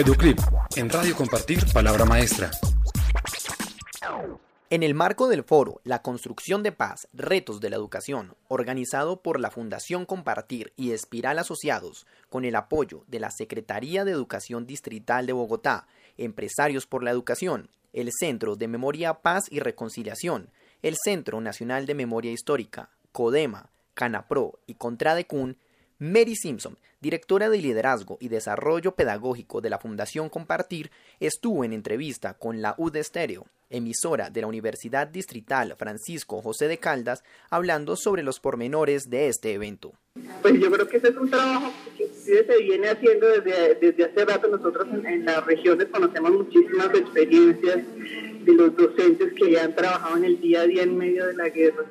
Educlip, en Radio Compartir, Palabra Maestra. En el marco del foro La construcción de paz, retos de la educación, organizado por la Fundación Compartir y Espiral Asociados, con el apoyo de la Secretaría de Educación Distrital de Bogotá, Empresarios por la Educación, el Centro de Memoria, Paz y Reconciliación, el Centro Nacional de Memoria Histórica, CODEMA, CANAPRO y CONTRADECUN, Mary Simpson, directora de Liderazgo y Desarrollo Pedagógico de la Fundación Compartir, estuvo en entrevista con la UD Estéreo, emisora de la Universidad Distrital Francisco José de Caldas, hablando sobre los pormenores de este evento. Pues yo creo que ese es un trabajo que se viene haciendo desde, desde hace rato. Nosotros en, las regiones conocemos muchísimas experiencias de los docentes que han trabajado en el día a día en medio de la guerra.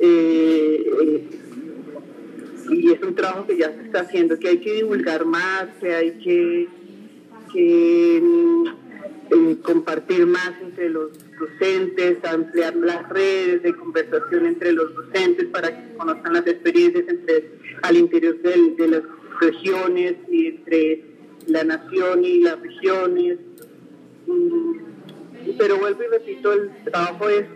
Eh, eh, y es un trabajo que ya se está haciendo, que hay que divulgar más, que hay que, mm, eh, compartir más entre los docentes, ampliar las redes de conversación entre los docentes para que conozcan las experiencias entre al interior de las regiones y entre la nación y las regiones. Mm, pero vuelvo y repito, el trabajo es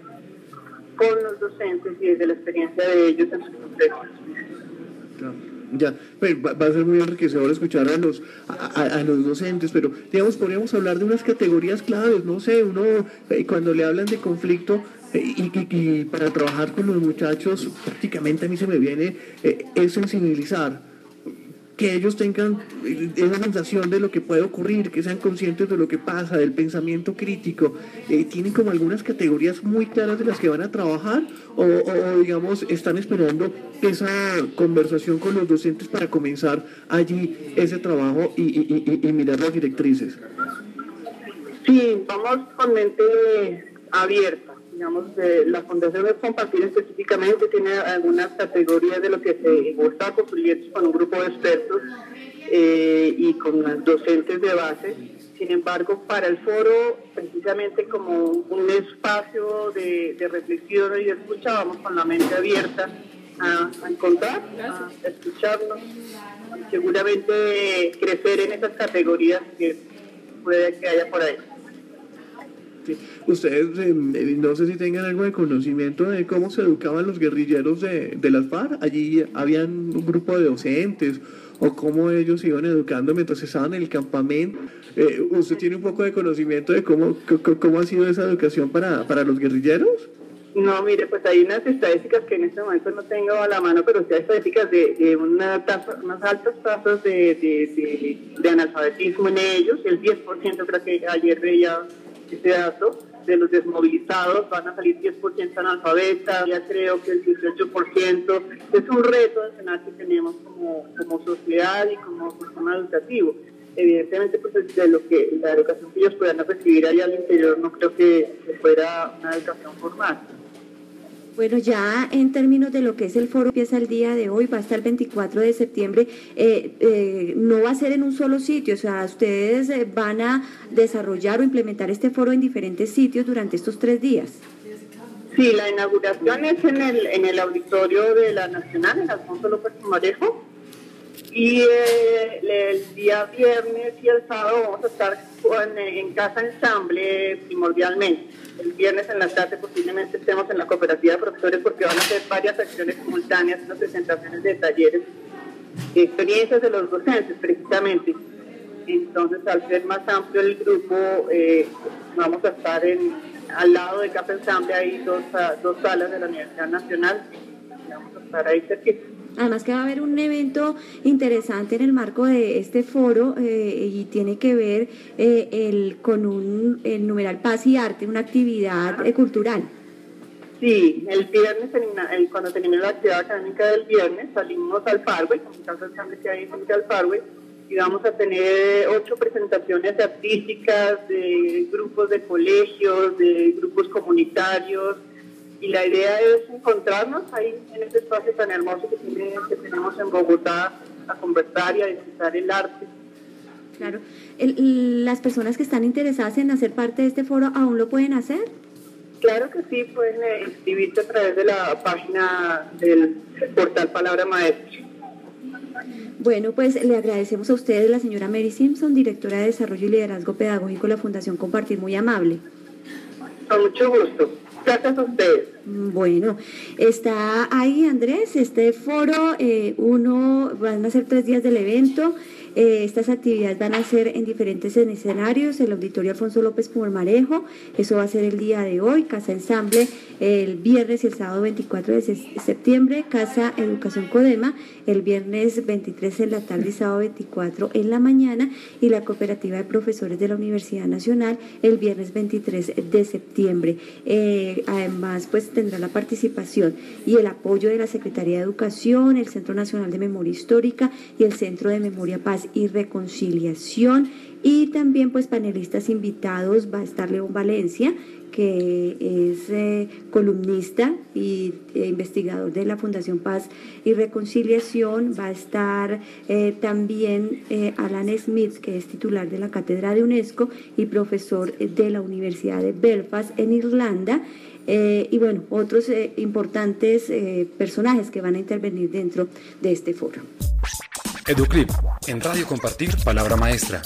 con los docentes y desde la experiencia de ellos en sus procesos. Ya, pues, va, a ser muy enriquecedor escuchar a los, a, los docentes, pero digamos, podríamos hablar de unas categorías claves, no sé, uno eh, cuando le hablan de conflicto eh, y, para trabajar con los muchachos, prácticamente a mí se me viene eh, es sensibilizar que ellos tengan esa sensación de lo que puede ocurrir, que sean conscientes de lo que pasa, del pensamiento crítico. Eh, ¿Tienen como algunas categorías muy claras de las que van a trabajar o, digamos, están esperando esa conversación con los docentes para comenzar allí ese trabajo y mirar las directrices? Sí, vamos con mente abierta digamos, la Fundación de Compartir específicamente tiene algunas categorías de lo que se está construyendo con un grupo de expertos eh, y con docentes de base. Sin embargo, para el foro, precisamente como un espacio de, reflexión y de escucha, vamos con la mente abierta a, encontrar, a escucharnos, seguramente crecer en esas categorías que puede que haya por ahí. Ustedes eh, eh, no sé si tengan algo de conocimiento de cómo se educaban los guerrilleros de, de las FARC. Allí habían un grupo de docentes o cómo ellos iban educando mientras estaban en el campamento. Eh, ¿Usted tiene un poco de conocimiento de cómo, cómo ha sido esa educación para, para los guerrilleros? No, mire, pues hay unas estadísticas que en este momento no tengo a la mano, pero sí hay estadísticas de, una tasa, unas altas tasas de, de, de, analfabetismo en ellos. El 10% creo que ayer veía ese dato de los desmovilizados van a salir 10% analfabetas, ya creo que el 18% es un reto nacional que tenemos como, como sociedad y como sistema educativo. Evidentemente, pues de lo que la educación que ellos puedan recibir allá al interior no creo que fuera una educación formal. Bueno, ya en términos de lo que es el foro, empieza el día de hoy, va a estar el 24 de septiembre, eh, eh, no va a ser en un solo sitio, o sea, ustedes eh, van a desarrollar o implementar este foro en diferentes sitios durante estos tres días. Sí, la inauguración es en el, en el auditorio de la Nacional, en Alfonso López Marejo, y el día viernes y el sábado vamos a estar en Casa Ensamble primordialmente el viernes en la tarde posiblemente estemos en la cooperativa de profesores porque van a hacer varias acciones simultáneas, unas presentaciones de talleres, experiencias de los docentes precisamente. Entonces, al ser más amplio el grupo, eh, vamos a estar en, al lado de Café Ensamble, hay dos, dos salas de la Universidad Nacional, vamos a estar ahí cerquita. Además que va a haber un evento interesante en el marco de este foro eh, y tiene que ver eh, el, con un, el numeral Paz y Arte, una actividad eh, cultural. Sí, el viernes, cuando terminé la actividad académica del viernes, salimos al casa que hay al Parway, y vamos a tener ocho presentaciones artísticas de grupos de colegios, de grupos comunitarios, y la idea es encontrarnos ahí en este espacio tan hermoso que, tenemos en Bogotá a conversar y a disfrutar el arte. Claro. ¿Las personas que están interesadas en hacer parte de este foro aún lo pueden hacer? Claro que sí, pueden eh, inscribirse a través de la página del portal Palabra Maestra. Bueno, pues le agradecemos a ustedes, la señora Mary Simpson, directora de Desarrollo y Liderazgo Pedagógico de la Fundación Compartir, muy amable. Con mucho gusto. Gracias a ustedes. Bueno, está ahí Andrés, este foro, eh, uno, van a ser tres días del evento. Eh, estas actividades van a ser en diferentes escenarios, el Auditorio Alfonso López Marejo, eso va a ser el día de hoy, Casa Ensamble el viernes y el sábado 24 de septiembre, Casa Educación Codema, el viernes 23 en la tarde y sábado 24 en la mañana y la Cooperativa de Profesores de la Universidad Nacional el viernes 23 de septiembre. Eh, además, pues tendrá la participación y el apoyo de la Secretaría de Educación, el Centro Nacional de Memoria Histórica y el Centro de Memoria Paz y Reconciliación. Y también pues panelistas invitados va a estar León Valencia, que es eh, columnista eh, investigador de la Fundación Paz y Reconciliación. Va a estar eh, también Alan Smith, que es titular de la Cátedra de UNESCO y profesor de la Universidad de Belfast en Irlanda. Y bueno, otros importantes personajes que van a intervenir dentro de este foro. Educlip, en Radio Compartir, Palabra Maestra.